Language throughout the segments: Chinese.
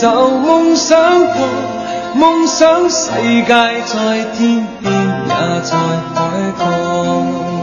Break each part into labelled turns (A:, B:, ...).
A: 就梦想过，梦想世界在天边也在海角。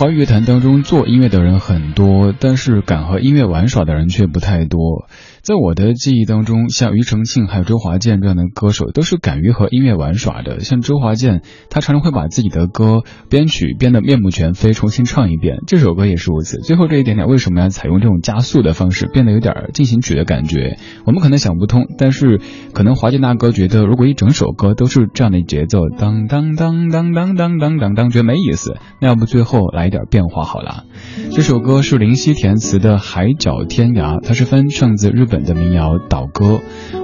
B: 华语乐坛当中，做音乐的人很多，但是敢和音乐玩耍的人却不太多。在我的记忆当中，像庾澄庆还有周华健这样的歌手，都是敢于和音乐玩耍的。像周华健，他常常会把自己的歌编曲编得面目全非，重新唱一遍。这首歌也是如此。最后这一点点，为什么要采用这种加速的方式，变得有点进行曲的感觉？我们可能想不通，但是可能华健大哥觉得，如果一整首歌都是这样的节奏，当当当当当当当当当，觉得没意思。那要不最后来一点变化好了。这首歌是林夕填词的《海角天涯》，它是翻唱自日。本的民谣《岛歌》，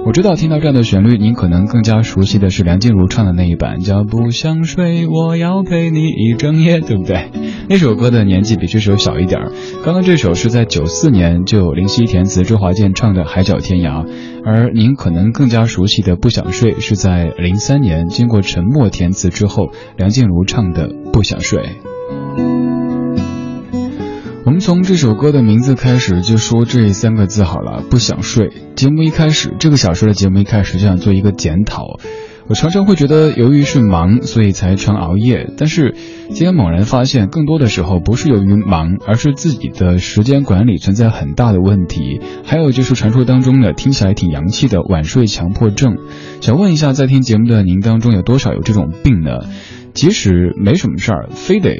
B: 我知道听到这样的旋律，您可能更加熟悉的是梁静茹唱的那一版，叫不想睡，我要陪你一整夜，对不对？那首歌的年纪比这首小一点儿。刚刚这首是在九四年就有林夕填词，周华健唱的《海角天涯》，而您可能更加熟悉的《不想睡》是在零三年经过陈默填词之后，梁静茹唱的《不想睡》。我们从这首歌的名字开始就说这三个字好了，不想睡。节目一开始，这个小时的节目一开始就想做一个检讨。我常常会觉得，由于是忙，所以才常熬夜。但是今天猛然发现，更多的时候不是由于忙，而是自己的时间管理存在很大的问题。还有就是传说当中的听起来挺洋气的晚睡强迫症。想问一下，在听节目的您当中有多少有这种病呢？即使没什么事儿，非得。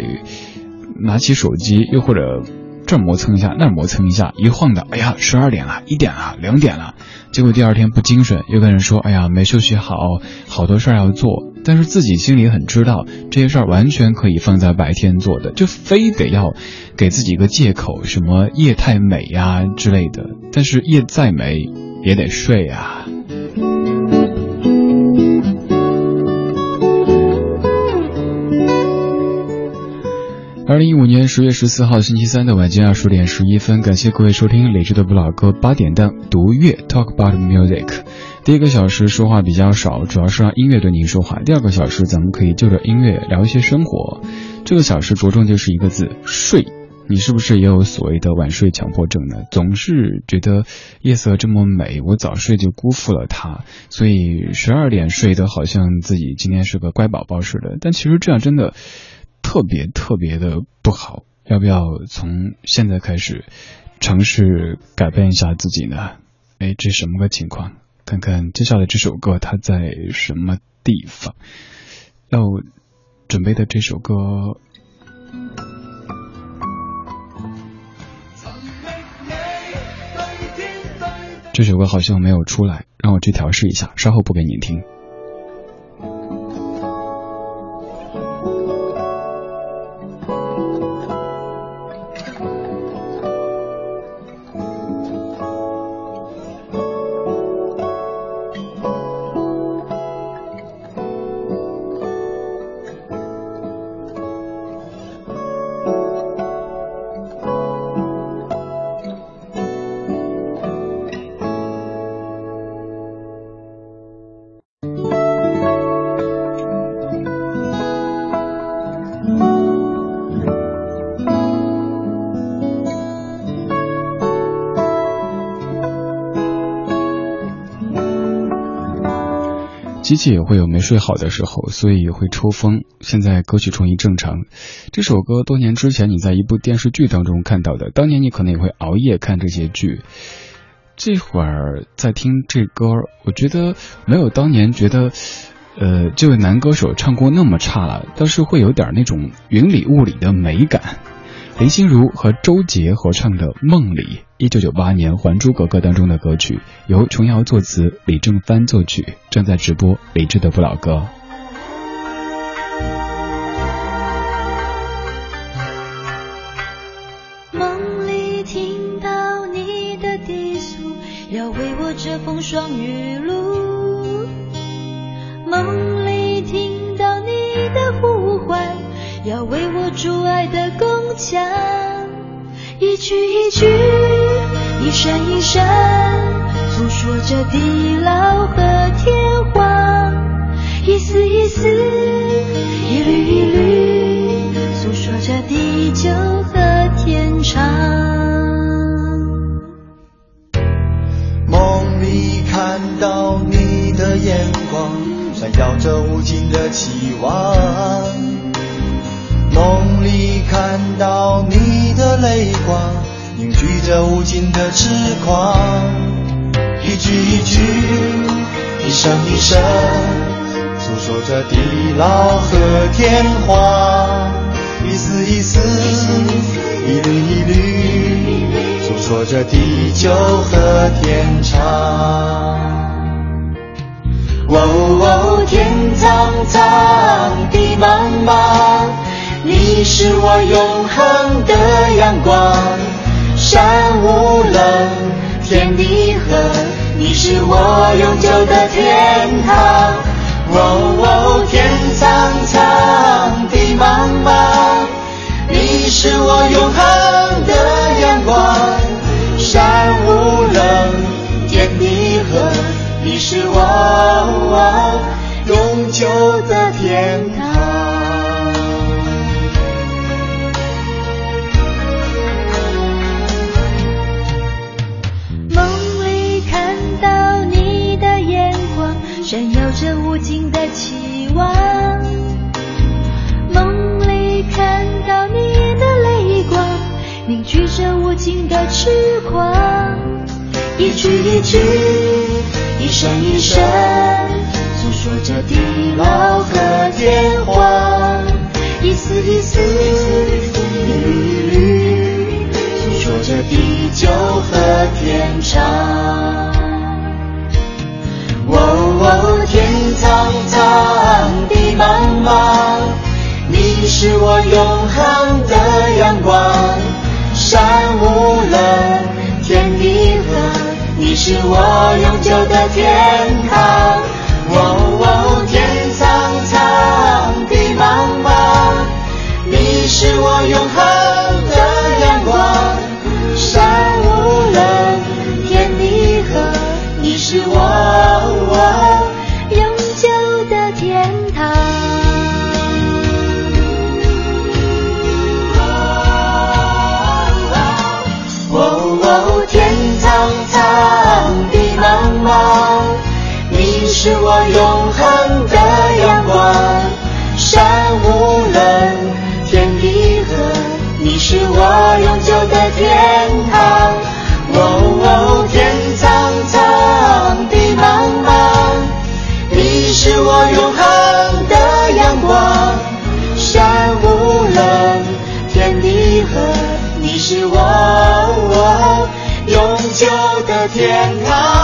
B: 拿起手机，又或者这儿磨蹭一下，那儿磨蹭一下，一晃的，哎呀，十二点了，一点了，两点了，结果第二天不精神，又跟人说，哎呀，没休息好，好多事儿要做，但是自己心里很知道，这些事儿完全可以放在白天做的，就非得要给自己一个借口，什么夜太美呀之类的，但是夜再美也得睡啊。二零一五年十月十四号星期三的晚间二十点十一分，感谢各位收听理智的不老歌八点档读乐 Talk About Music。第一个小时说话比较少，主要是让音乐对您说话。第二个小时咱们可以就着音乐聊一些生活。这个小时着重就是一个字睡。你是不是也有所谓的晚睡强迫症呢？总是觉得夜色这么美，我早睡就辜负了它，所以十二点睡得好像自己今天是个乖宝宝似的。但其实这样真的。特别特别的不好，要不要从现在开始尝试改变一下自己呢？哎，这什么个情况？看看接下来这首歌它在什么地方？要准备的这首歌，这首歌好像没有出来，让我去调试一下，稍后播给您听。机器也会有没睡好的时候，所以也会抽风。现在歌曲重新正常。这首歌多年之前你在一部电视剧当中看到的，当年你可能也会熬夜看这些剧。这会儿在听这歌，我觉得没有当年觉得，呃，这位男歌手唱功那么差了，倒是会有点那种云里雾里的美感。林心如和周杰合唱的《梦里》，一九九八年《还珠格格》当中的歌曲，由琼瑶作词，李正帆作曲，正在直播。理智的不老歌。
C: 梦里听到你的低诉，要为我遮风霜雨露。梦里听到你的呼唤。要为我筑爱的一句一句，一声一声，诉说着地老和天荒；一丝一丝，一缕一缕，诉说着地久和天长。
D: 梦里看到你的眼光，闪耀着无尽的期望。看
E: 到你的泪光，凝聚着无尽的痴狂。一句一句，一声一声，诉说着地老和天荒。一丝一丝，一缕一缕，诉说着地久和天长。哦哦，天苍苍，地茫茫，你是我永恒的阳光。山无棱，天地合，你是我永久的天堂。哦哦，天苍苍，地茫茫，你是我永恒的阳光。句一句。一声一声，诉说着地老和天荒；
C: 一丝一丝，
E: 一缕一缕，诉说着地久和天长。哦哦，天苍苍，地茫茫，你是我永恒的阳光。是我永久的天堂，你是我永恒的阳光，山无棱，天地合，你是我
C: 永久的天堂。
E: 哦，天苍苍，地茫茫，你是我永恒的阳光，山无棱，天地合，你是我永久的天堂。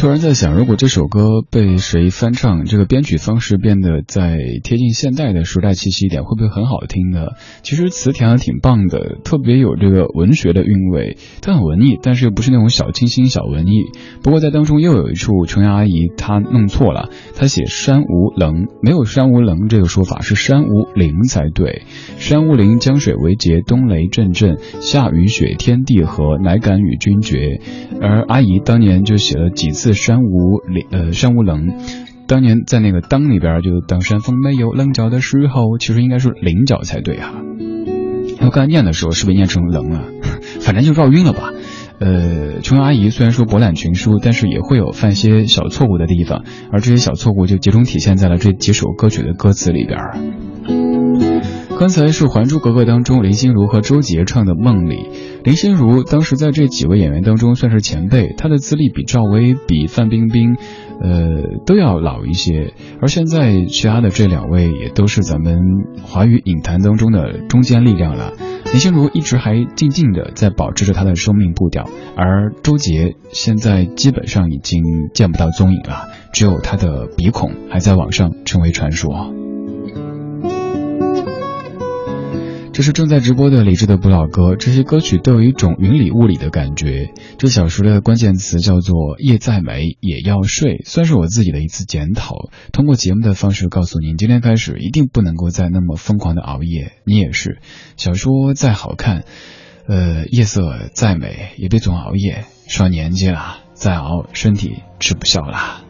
B: 突然在想，如果这首歌被谁翻唱，这个编曲方式变得再贴近现代的时代气息一点，会不会很好听呢？其实词填的挺棒的，特别有这个文学的韵味，它很文艺，但是又不是那种小清新、小文艺。不过在当中又有一处，琼瑶阿姨她弄错了，她写山无棱，没有山无棱这个说法，是山无陵才对。山无陵，江水为竭，冬雷阵阵，夏雨雪，天地合，乃敢与君绝。而阿姨当年就写了几。次山无陵，呃，山无棱。当年在那个当里边，就当山峰没有棱角的时候，其实应该是棱角才对哈。我刚才念的时候，是不是念成棱啊？反正就绕晕了吧。呃，琼瑶阿姨虽然说博览群书，但是也会有犯些小错误的地方，而这些小错误就集中体现在了这几首歌曲的歌词里边。刚才是《还珠格格》当中林心如和周杰唱的《梦里》。林心如当时在这几位演员当中算是前辈，她的资历比赵薇、比范冰冰，呃，都要老一些。而现在其他的这两位也都是咱们华语影坛当中的中坚力量了。林心如一直还静静的在保持着她的生命步调，而周杰现在基本上已经见不到踪影了，只有他的鼻孔还在网上成为传说。这是正在直播的李志的不老歌，这些歌曲都有一种云里雾里的感觉。这小时的关键词叫做“夜再美也要睡”，算是我自己的一次检讨。通过节目的方式告诉您，今天开始一定不能够再那么疯狂的熬夜。你也是，小说再好看，呃，夜色再美，也别总熬夜。上年纪了，再熬身体吃不消啦。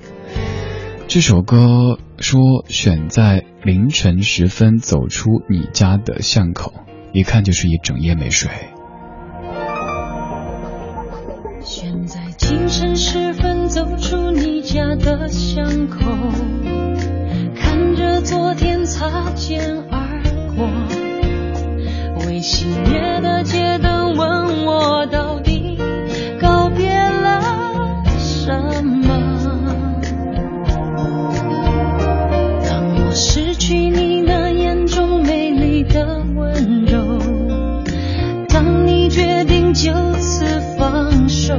B: 这首歌说选在凌晨时分走出你家的巷口，一看就是一整夜没睡。
C: 选在清晨时分走出你。家的巷口，看着昨天擦肩而过，未熄灭的街灯问我到底就此放手，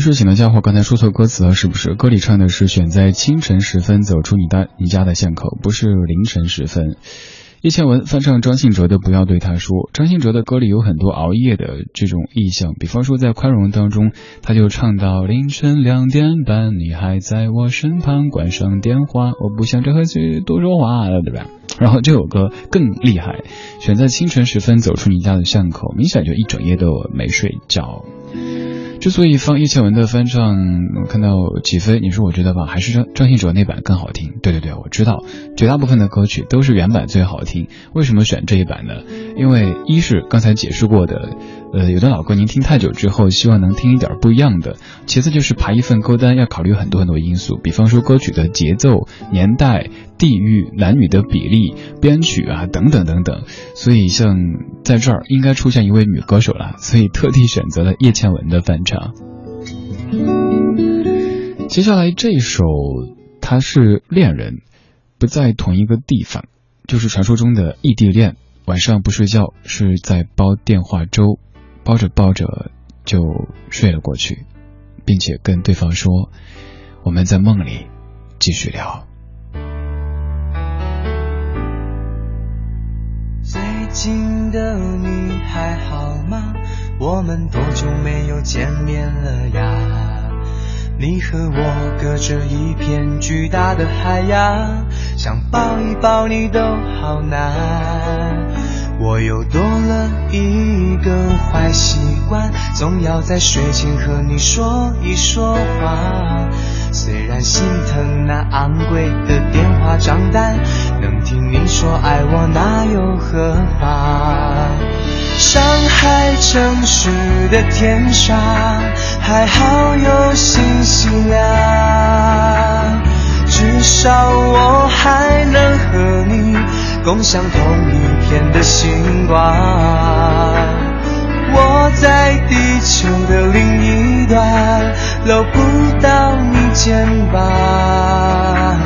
C: 睡
B: 醒的家伙，刚才说错歌词了，是不是？歌里唱的是选在清晨时分走出你的你家的巷口，不是凌晨时分。叶倩文翻唱张信哲的《不要对他说》，张信哲的歌里有很多熬夜的这种意象，比方说在《宽容》当中，他就唱到凌晨两点半，你还在我身旁，关上电话，我不想再和谁多说话了，对吧？然后这首歌更厉害，选在清晨时分走出你家的巷口，明显就一整夜都没睡觉。之所以放叶倩文的翻唱，我看到起飞，你说我觉得吧，还是张张信哲那版更好听。对对对，我知道，绝大部分的歌曲都是原版最好听。为什么选这一版呢？因为一是刚才解释过的，呃，有的老歌您听太久之后，希望能听一点不一样的。其次就是排一份歌单要考虑很多很多因素，比方说歌曲的节奏、年代、地域、男女的比例、编曲啊等等等等。所以像在这儿应该出现一位女歌手了，所以特地选择了叶倩文的翻唱。接下来这首，他是恋人，不在同一个地方，就是传说中的异地恋。晚上不睡觉，是在煲电话粥，抱着抱着就睡了过去，并且跟对方说：“我们在梦里继续聊。”
D: 最近的你还好吗？我们多久没有见面了呀？你和我隔着一片巨大的海洋，想抱一抱你都好难。我又多了一个坏习惯，总要在睡前和你说一说话。虽然心疼那昂贵的电话账单，能听你说爱我那又何妨？上海城市的天上，还好有星星啊，至少我还能和你共享同一片的星光。我在地球的另一端，搂不到你肩膀，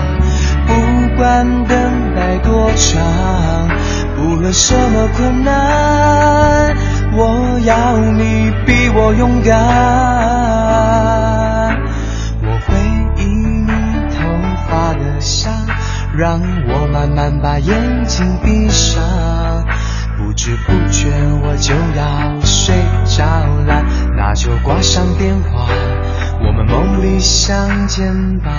D: 不管等待多长。无论什么困难，我要你比我勇敢。让我慢慢把眼睛闭上。不知不觉我就要睡着了，那就挂上电话，我们梦里相见吧。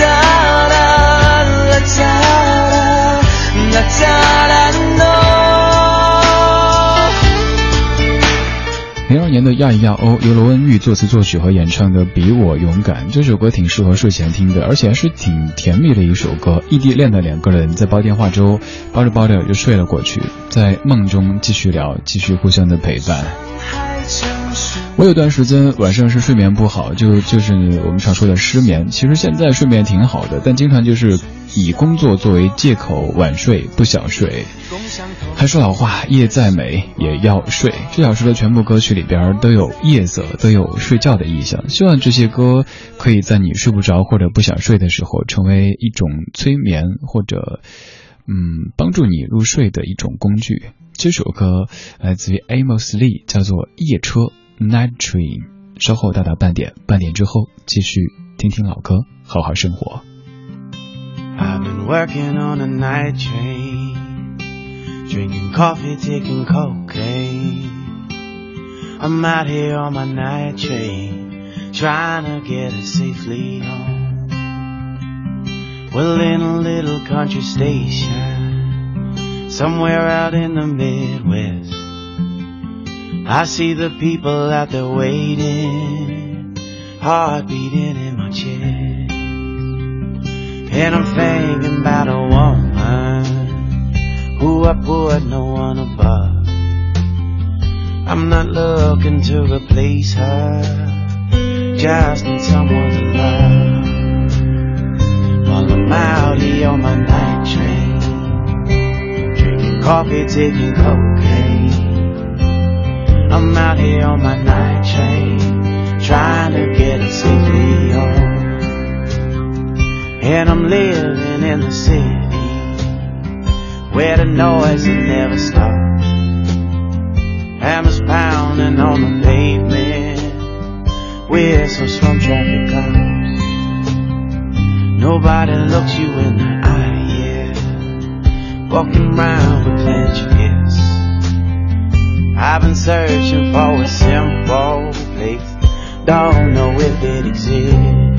B: 啦啦啦啦啦啦零二年的亚一亚欧由罗文玉作词作曲和演唱的《比我勇敢》这首歌挺适合睡前听的，而且还是挺甜蜜的一首歌。异地恋的两个人在煲电话粥，煲着煲着就睡了过去，在梦中继续聊，继续互相的陪伴。我有段时间晚上是睡眠不好，就就是我们常说的失眠。其实现在睡眠挺好的，但经常就是以工作作为借口晚睡，不想睡。还说老话，夜再美也要睡。这小时的全部歌曲里边都有夜色，都有睡觉的意象。希望这些歌可以在你睡不着或者不想睡的时候，成为一种催眠或者嗯帮助你入睡的一种工具。这首歌来自于 Amos Lee，叫做《夜车》（Night Train）。稍后到达半点，半点之后继续听听老歌，好好生活。
F: Working on a night train. Drinking coffee, taking cocaine. I'm out here on my night train, trying to get us safely home. Well, in a little country station, somewhere out in the Midwest, I see the people out there waiting, heart beating in my chest. And I'm thinking about a woman who I put no one above. I'm not looking to replace her, just need someone to love. While I'm out here on my night train, drinking coffee, taking cocaine. I'm out here on my night train, trying to get a home. And I'm living in the city where the noise never stops. Hammers pounding on the pavement, whistles from traffic cops. Nobody looks you in the eye, yeah. Walking around with clenched fists. I've been searching for a simple place, don't know if it exists.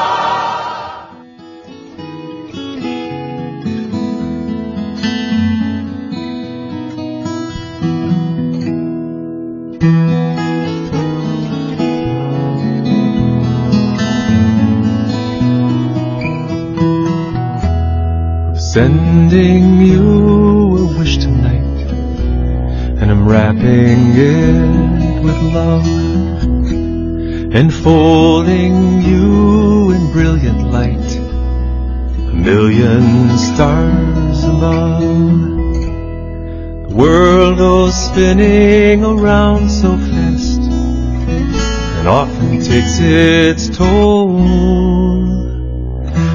A: Wrapping it with love, enfolding you in brilliant light, a million stars above. The world goes spinning around so fast, and often takes its toll.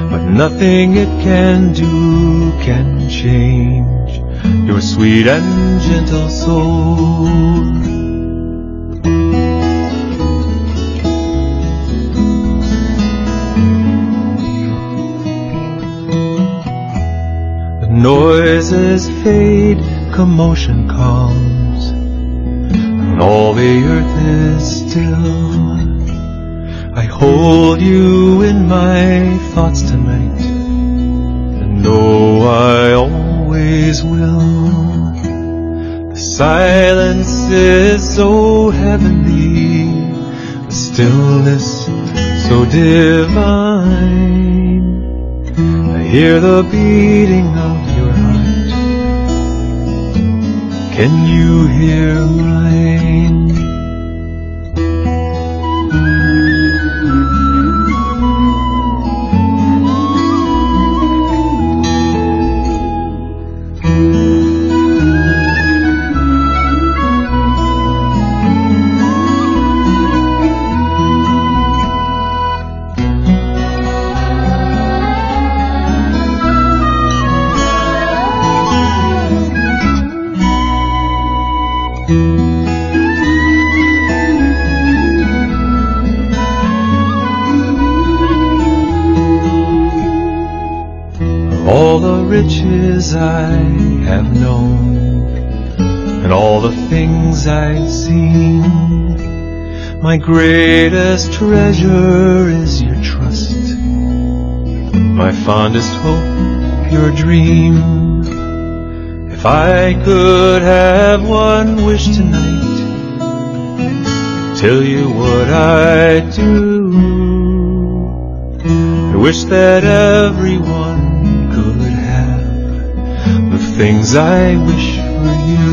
A: But nothing it can do can change your sweet and gentle soul. The noises fade, commotion calms, and all the earth is still. I hold you in my thoughts tonight, and know I always will. The silence is so heavenly, the stillness so divine. I hear the beating of your heart. Can you hear mine? All the riches I have known and all the things I've seen. My greatest treasure is your trust, my fondest hope, your dream. If I could have one wish tonight, tell you what I'd do. I wish that everyone things I wish for you.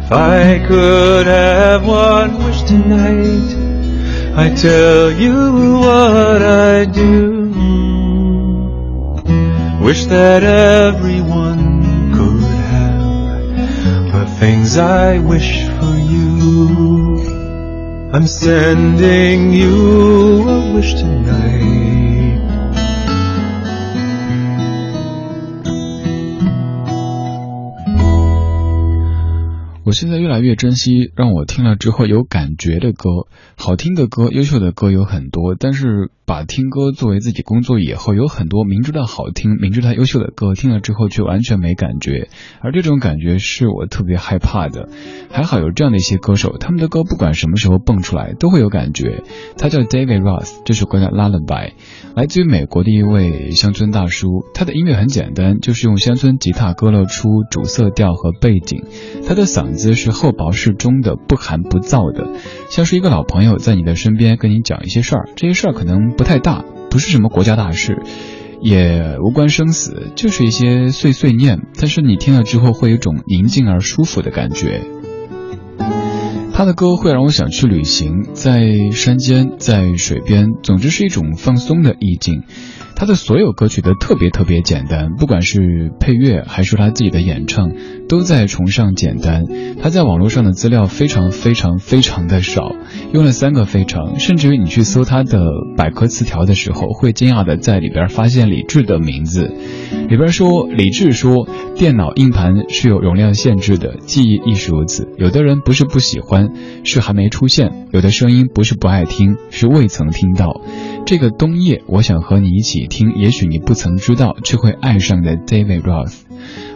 A: If I could have one wish tonight, I tell you what I do. Wish that everyone could have the things I wish for you. I'm sending you a wish tonight.
B: 我现在越来越珍惜让我听了之后有感觉的歌，好听的歌、优秀的歌有很多，但是把听歌作为自己工作以后，有很多明知道好听、明知道优秀的歌，听了之后却完全没感觉，而这种感觉是我特别害怕的。还好有这样的一些歌手，他们的歌不管什么时候蹦出来都会有感觉。他叫 David Ross，这首歌叫《Lullaby》，来自于美国的一位乡村大叔。他的音乐很简单，就是用乡村吉他勾勒出主色调和背景，他的嗓子。是厚薄适中的，不寒不燥的，像是一个老朋友在你的身边跟你讲一些事儿。这些事儿可能不太大，不是什么国家大事，也无关生死，就是一些碎碎念。但是你听了之后，会有一种宁静而舒服的感觉。他的歌会让我想去旅行，在山间，在水边，总之是一种放松的意境。他的所有歌曲都特别特别简单，不管是配乐还是他自己的演唱，都在崇尚简单。他在网络上的资料非常非常非常的少，用了三个非常，甚至于你去搜他的百科词条的时候，会惊讶的在里边发现李志的名字。里边说，李志说，电脑硬盘是有容量限制的，记忆亦是如此。有的人不是不喜欢，是还没出现；有的声音不是不爱听，是未曾听到。这个冬夜，我想和你一起听，也许你不曾知道，却会爱上的 David Roth。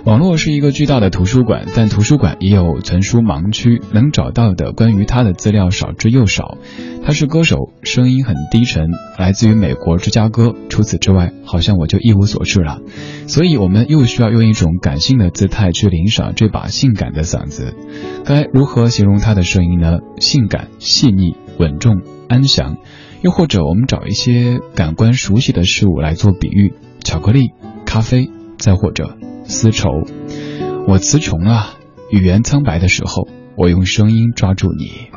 B: 网络是一个巨大的图书馆，但图书馆也有存书盲区，能找到的关于他的资料少之又少。他是歌手，声音很低沉，来自于美国芝加哥。除此之外，好像我就一无所知了。所以，我们又需要用一种感性的姿态去领赏这把性感的嗓子。该如何形容他的声音呢？性感、细腻、稳重、安详。又或者，我们找一些感官熟悉的事物来做比喻：巧克力、咖啡，再或者。丝绸，我词穷了，语言苍白的时候，我用声音抓住你。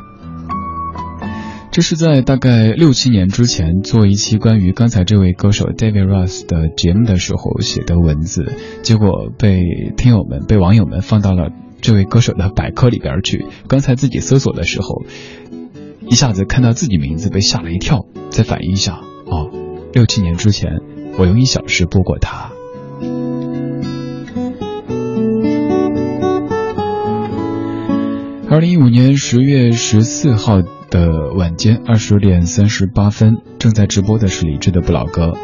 B: 这是在大概六七年之前做一期关于刚才这位歌手 David Ross 的节目的时候写的文字，结果被听友们、被网友们放到了这位歌手的百科里边去。刚才自己搜索的时候，一下子看到自己名字被吓了一跳，再反应一下，哦，六七年之前我用一小时播过他。二零一五年十月十四号的晚间二十点三十八分，正在直播的是李志的不老歌。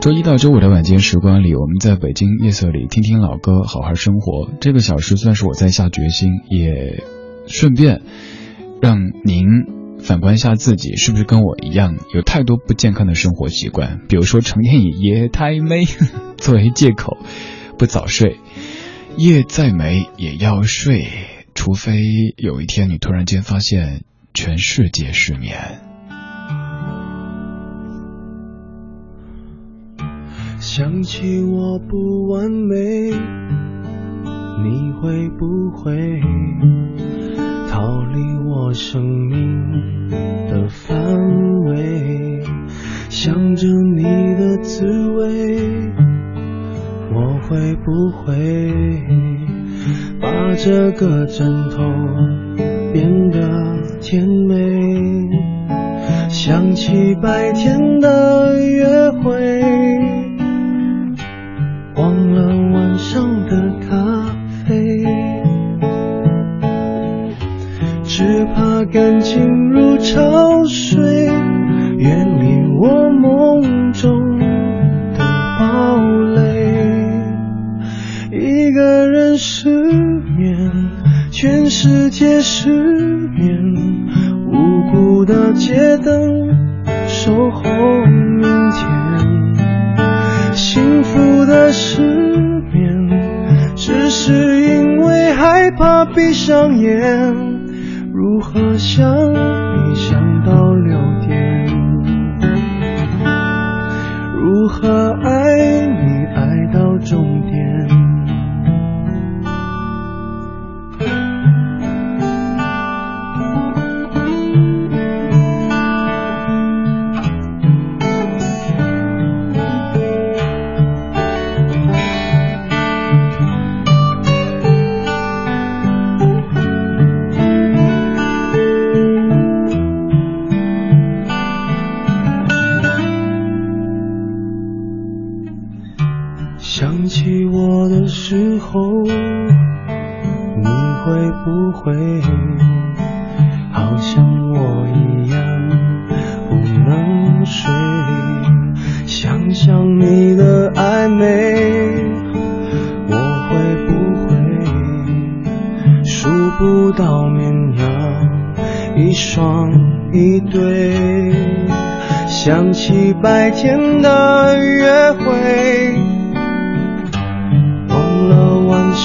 B: 周一到周五的晚间时光里，我们在北京夜色里听听老歌，好好生活。这个小时算是我在下决心，也顺便让您反观一下自己，是不是跟我一样有太多不健康的生活习惯？比如说成天以夜 太美作为借口不早睡，夜再美也要睡。除非有一天你突然间发现全世界失眠。
A: 想起我不完美，你会不会逃离我生命的范围？想着你的滋味，我会不会？把这个枕头变得甜美，想起白天的约会，忘了晚上的咖啡，只怕感情如潮水，远离我世界失眠，无辜的街灯守候明天。幸福的失眠，只是因为害怕闭上眼。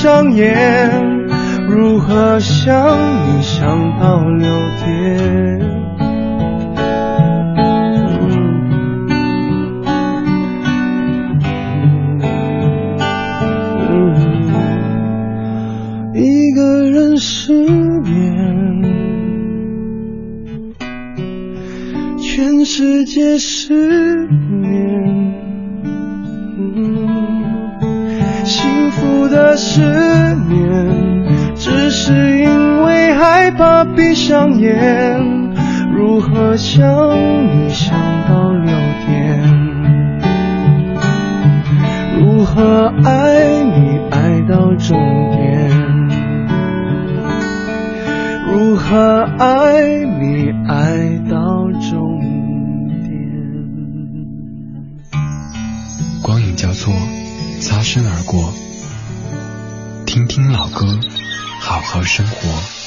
G: 上演如何想你想到六点。一个人失眠。全世界失眠。思念只是因为害怕闭上眼如何想你想到六点如何爱你爱到终点如何爱你爱到终点
C: 光影交错擦身而过。听听老歌好好生活。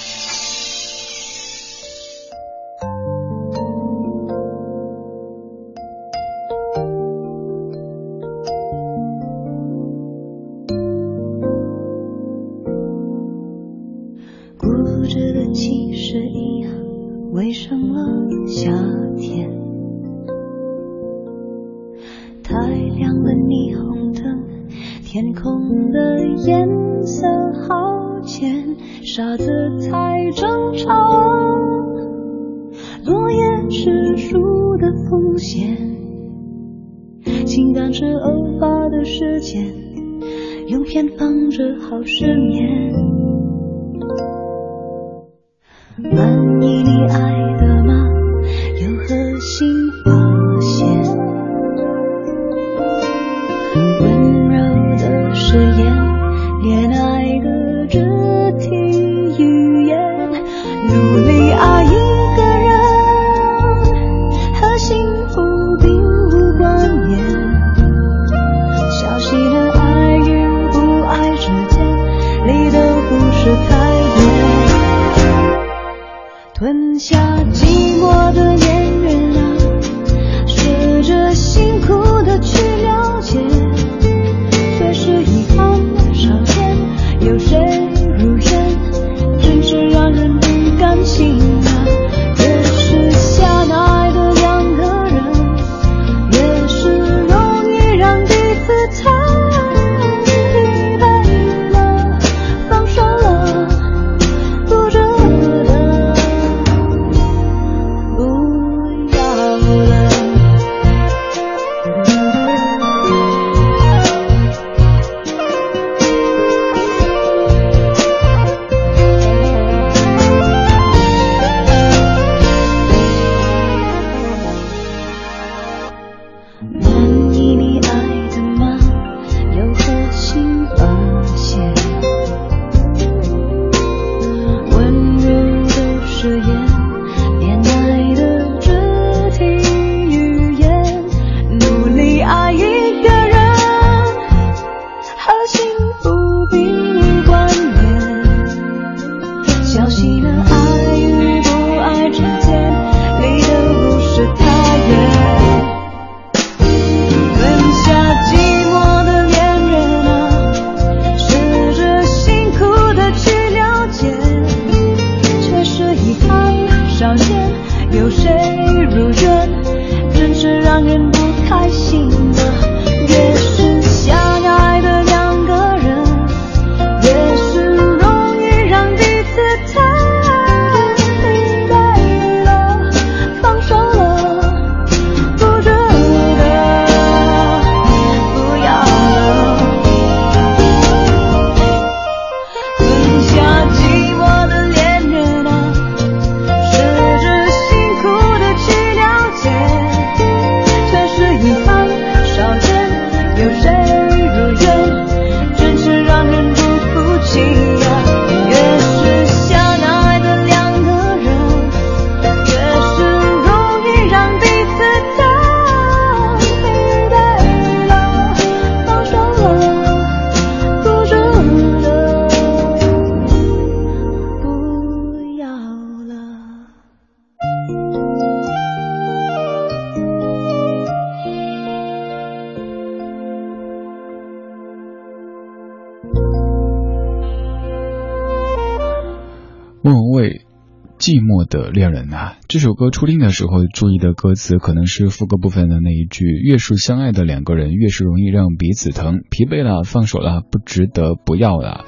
H: 的恋人
B: 呐，这首歌初听的时候注意的歌词可能是副歌部分的那一句：越是相爱的两个人，越是容易让彼此疼。疲惫了，放手了，不值得，不要了。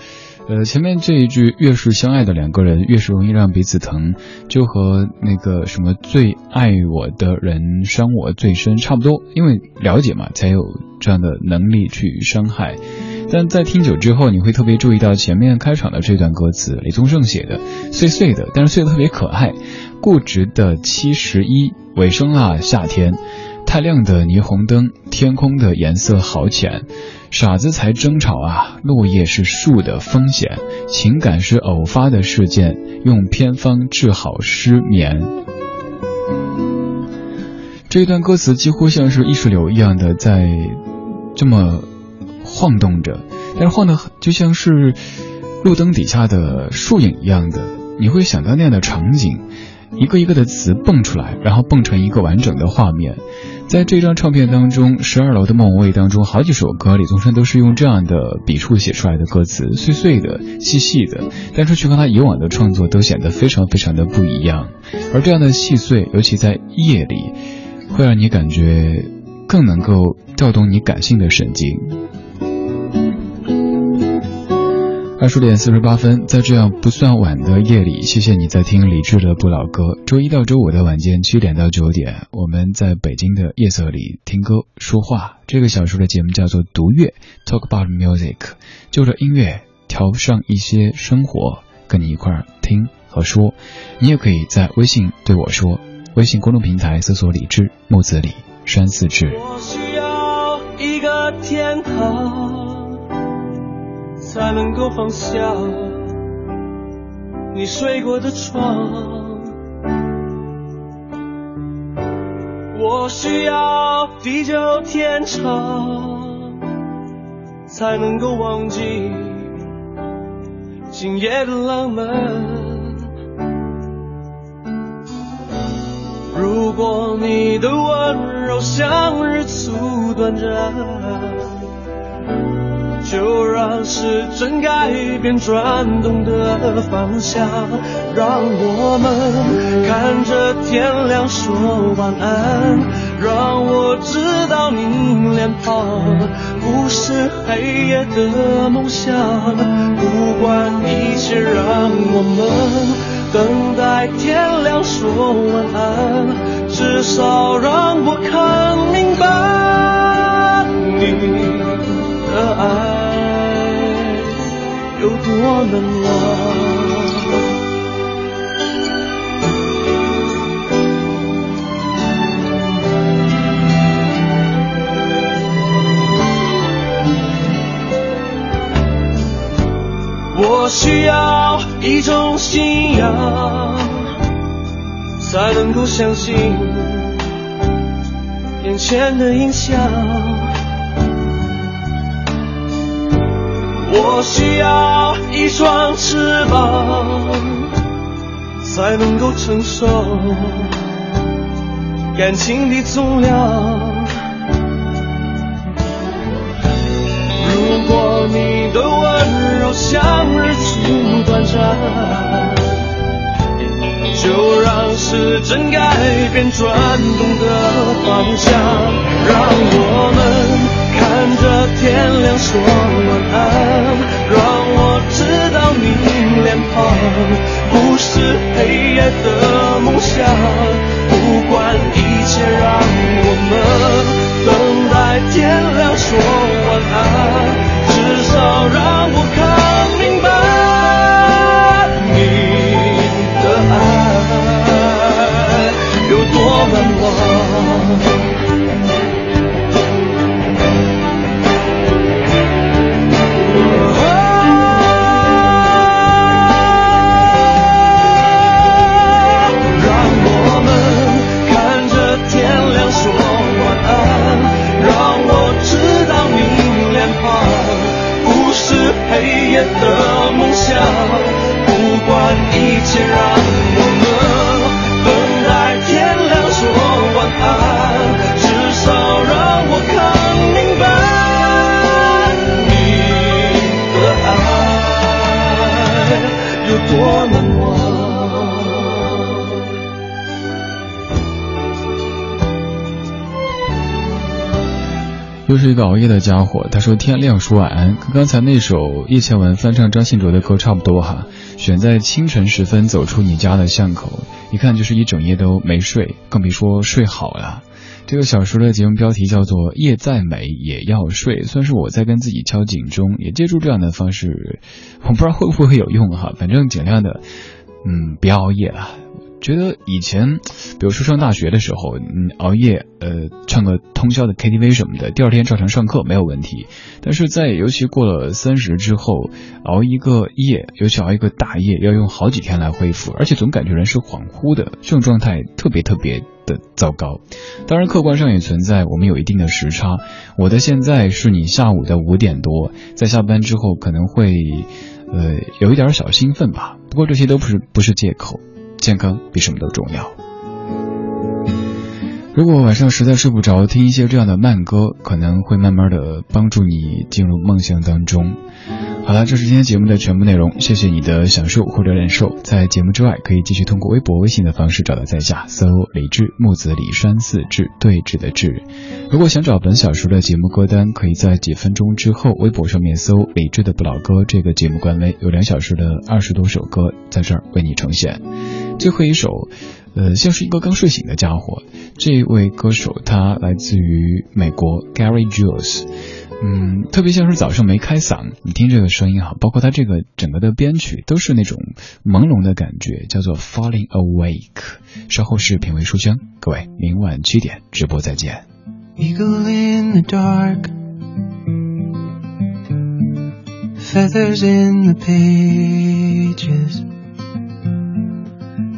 B: 呃，前面这一句越是相爱的两个人，越是容易让彼此疼，就和那个什么最爱我的人伤我最深差不多，因为了解嘛，才有这样的能力去伤害。但在听久之后，你会特别注意到前面开场的这段歌词，李宗盛写的，碎碎的，但是碎的特别可爱。固执的七十一，尾声啦，夏天，太亮的霓虹灯，天空的颜色好浅，傻子才争吵啊，落叶是树的风险，情感是偶发的事件，用偏方治好失眠。这一段歌词几乎像是意识流一样的在这么。晃动着，但是晃的就像是路灯底下的树影一样的，你会想到那样的场景，一个一个的词蹦出来，然后蹦成一个完整的画面。在这张唱片当中，《十二楼的梦卫》当中，好几首歌，李宗盛都是用这样的笔触写出来的歌词，碎碎的、细细的，但是却和他以往的创作都显得非常非常的不一样。而这样的细碎，尤其在夜里，会让你感觉更能够调动你感性的神经。二十点四十八分，在这样不算晚的夜里，谢谢你在听李志的不老歌。周一到周五的晚间七点到九点，我们在北京的夜色里听歌说话。这个小说的节目叫做《读乐》，Talk about music，就着音乐调上一些生活，跟你一块儿听和说。你也可以在微信对我说，微信公众平台搜索李志木子李山寺志。
I: 我需要一个天堂。才能够放下你睡过的床。我需要地久天长，才能够忘记今夜的浪漫。如果你的温柔像日出短暂。就让时针改变转动的方向，让我们看着天亮说晚安，让我知道你脸庞不是黑夜的梦想。不管一切，让我们等待天亮说晚安，至少让我看明白你的爱。有多难忘？我需要一种信仰，才能够相信眼前的影像。我需要一双翅膀，才能够承受感情的重量。如果你的温柔像日出短暂，就让时针改变转动的方向，让我们。看着天亮说晚安，让我知道你脸庞不是黑夜的梦想。不管一切，让我们等待天亮说晚安，至少让我看的梦一
B: 个熬夜的家伙。他说天亮说晚安，跟刚才那首叶倩文翻唱张信哲的歌差不多哈。选在清晨时分走出你家的巷口，一看就是一整夜都没睡，更别说睡好了。这个小说的节目标题叫做《夜再美也要睡》，算是我在跟自己敲警钟，也借助这样的方式，我不知道会不会有用哈，反正尽量的，嗯，别熬夜了。觉得以前，比如说上大学的时候，嗯，熬夜，呃，唱个通宵的 KTV 什么的，第二天照常上课没有问题。但是在尤其过了三十之后，熬一个夜，尤其熬一个大夜，要用好几天来恢复，而且总感觉人是恍惚的，这种状态特别特别的糟糕。当然，客观上也存在我们有一定的时差。我的现在是你下午的五点多，在下班之后可能会，呃，有一点小兴奋吧。不过这些都不是不是借口。健康比什么都重要。如果晚上实在睡不着，听一些这样的慢歌，可能会慢慢的帮助你进入梦乡当中。好了，这是今天节目的全部内容，谢谢你的享受或者忍受。在节目之外，可以继续通过微博、微信的方式找到在下，搜“李志木子李山四志对峙的志”。如果想找本小说的节目歌单，可以在几分钟之后微博上面搜“李志的不老歌”这个节目官微，有两小时的二十多首歌在这儿为你呈现。最后一首，呃，像是一个刚睡醒的家伙。这位歌手他来自于美国，Gary Jules。嗯，特别像是早上没开嗓，你听这个声音哈，包括他这个整个的编曲都是那种朦胧的感觉，叫做 Falling Awake。稍后是品味书香，各位明晚七点直播再见。
J: Eagle in the dark, feathers in the pages,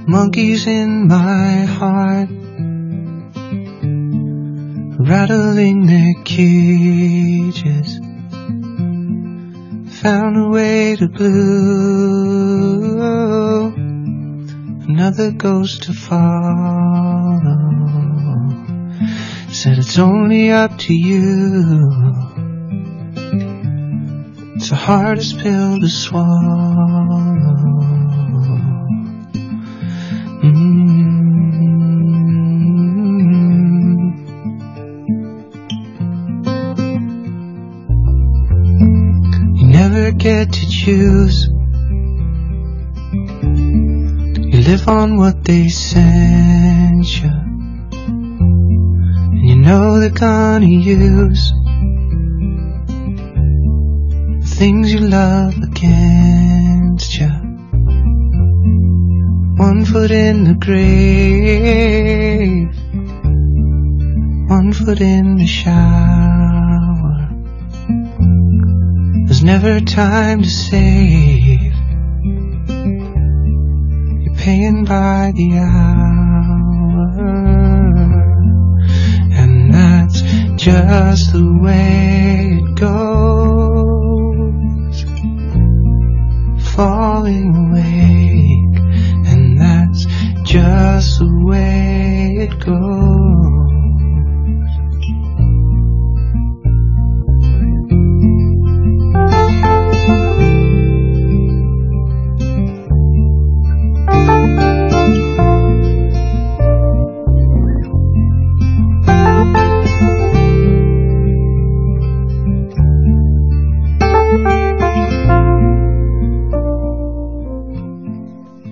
J: monkeys in my heart. rattling their cages, found a way to blue, another ghost to follow. Said it's only up to you. It's the hardest pill to swallow. Mm-hmm. never get to choose. You live on what they send you. And you know they're gonna use things you love against One foot in the grave, one foot in the shower There's never time to save. You're paying by the hour, and that's just the way it goes. Falling awake, just the way it goes.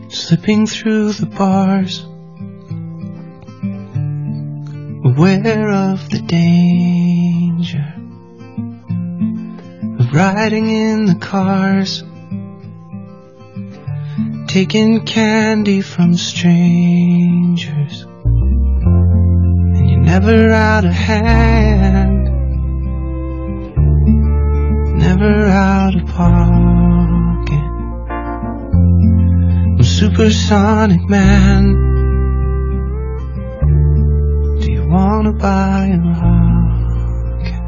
J: slipping through the bars, aware of the danger of riding in the cars, taking candy from strangers, and you're never out of hand, never out of pocket supersonic man. Wanna buy a rocket?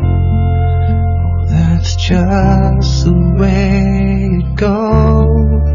J: Oh, that's just the way it goes.